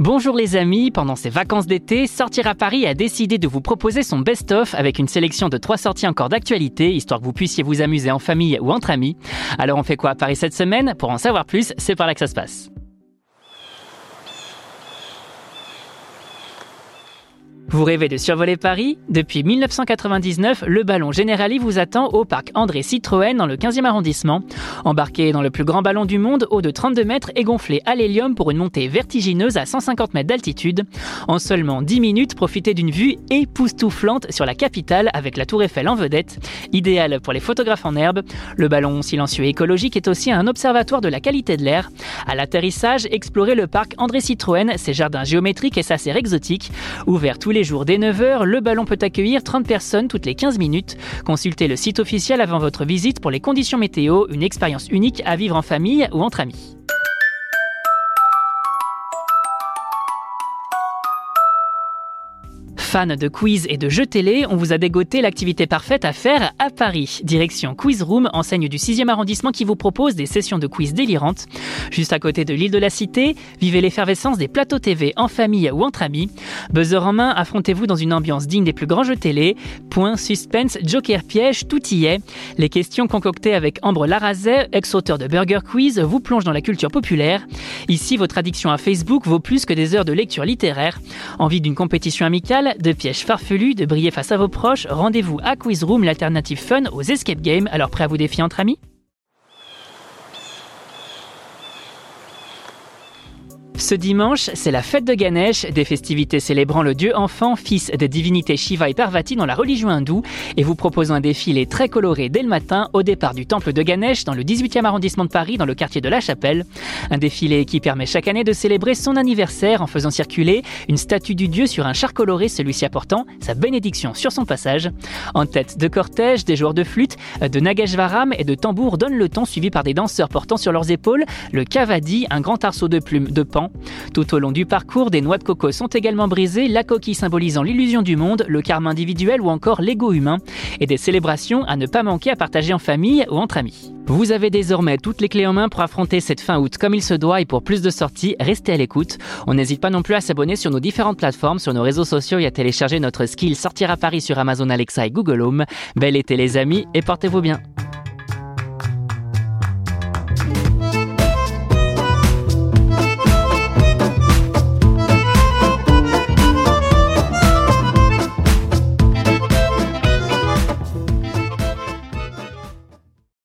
Bonjour les amis, pendant ces vacances d'été, Sortir à Paris a décidé de vous proposer son best-of avec une sélection de trois sorties encore d'actualité, histoire que vous puissiez vous amuser en famille ou entre amis. Alors on fait quoi à Paris cette semaine? Pour en savoir plus, c'est par là que ça se passe. Vous rêvez de survoler Paris? Depuis 1999, le ballon Generali vous attend au parc André Citroën dans le 15e arrondissement. Embarqué dans le plus grand ballon du monde, haut de 32 mètres et gonflé à l'hélium pour une montée vertigineuse à 150 mètres d'altitude. En seulement 10 minutes, profitez d'une vue époustouflante sur la capitale avec la Tour Eiffel en vedette. Idéal pour les photographes en herbe, le ballon silencieux et écologique est aussi un observatoire de la qualité de l'air. À l'atterrissage, explorez le parc André Citroën, ses jardins géométriques et sa serre exotique. Ouvert tous les jours dès 9h, le ballon peut accueillir 30 personnes toutes les 15 minutes. Consultez le site officiel avant votre visite pour les conditions météo, une expérience unique à vivre en famille ou entre amis. Fans de quiz et de jeux télé, on vous a dégoté l'activité parfaite à faire à Paris. Direction Quiz Room, enseigne du 6e arrondissement qui vous propose des sessions de quiz délirantes. Juste à côté de l'île de la Cité, vivez l'effervescence des plateaux TV en famille ou entre amis. Buzzer en main, affrontez-vous dans une ambiance digne des plus grands jeux télé. Point, suspense, joker piège, tout y est. Les questions concoctées avec Ambre Larazet, ex-auteur de Burger Quiz, vous plongent dans la culture populaire. Ici, votre addiction à Facebook vaut plus que des heures de lecture littéraire. Envie d'une compétition amicale de pièges farfelus, de briller face à vos proches, rendez-vous à Quiz Room, l'alternative fun aux escape games. Alors prêt à vous défier entre amis? Ce dimanche, c'est la fête de Ganesh, des festivités célébrant le dieu enfant, fils des divinités Shiva et Parvati dans la religion hindoue, et vous proposons un défilé très coloré dès le matin au départ du temple de Ganesh dans le 18e arrondissement de Paris, dans le quartier de la Chapelle. Un défilé qui permet chaque année de célébrer son anniversaire en faisant circuler une statue du dieu sur un char coloré, celui-ci apportant sa bénédiction sur son passage. En tête de cortège, des joueurs de flûte, de nagashvaram et de tambour donnent le ton, suivi par des danseurs portant sur leurs épaules le kavadi, un grand arceau de plumes de pan tout au long du parcours, des noix de coco sont également brisées, la coquille symbolisant l'illusion du monde, le karma individuel ou encore l'ego humain, et des célébrations à ne pas manquer à partager en famille ou entre amis. Vous avez désormais toutes les clés en main pour affronter cette fin août comme il se doit et pour plus de sorties, restez à l'écoute. On n'hésite pas non plus à s'abonner sur nos différentes plateformes, sur nos réseaux sociaux et à télécharger notre skill Sortir à Paris sur Amazon Alexa et Google Home. Bel été les amis et portez-vous bien.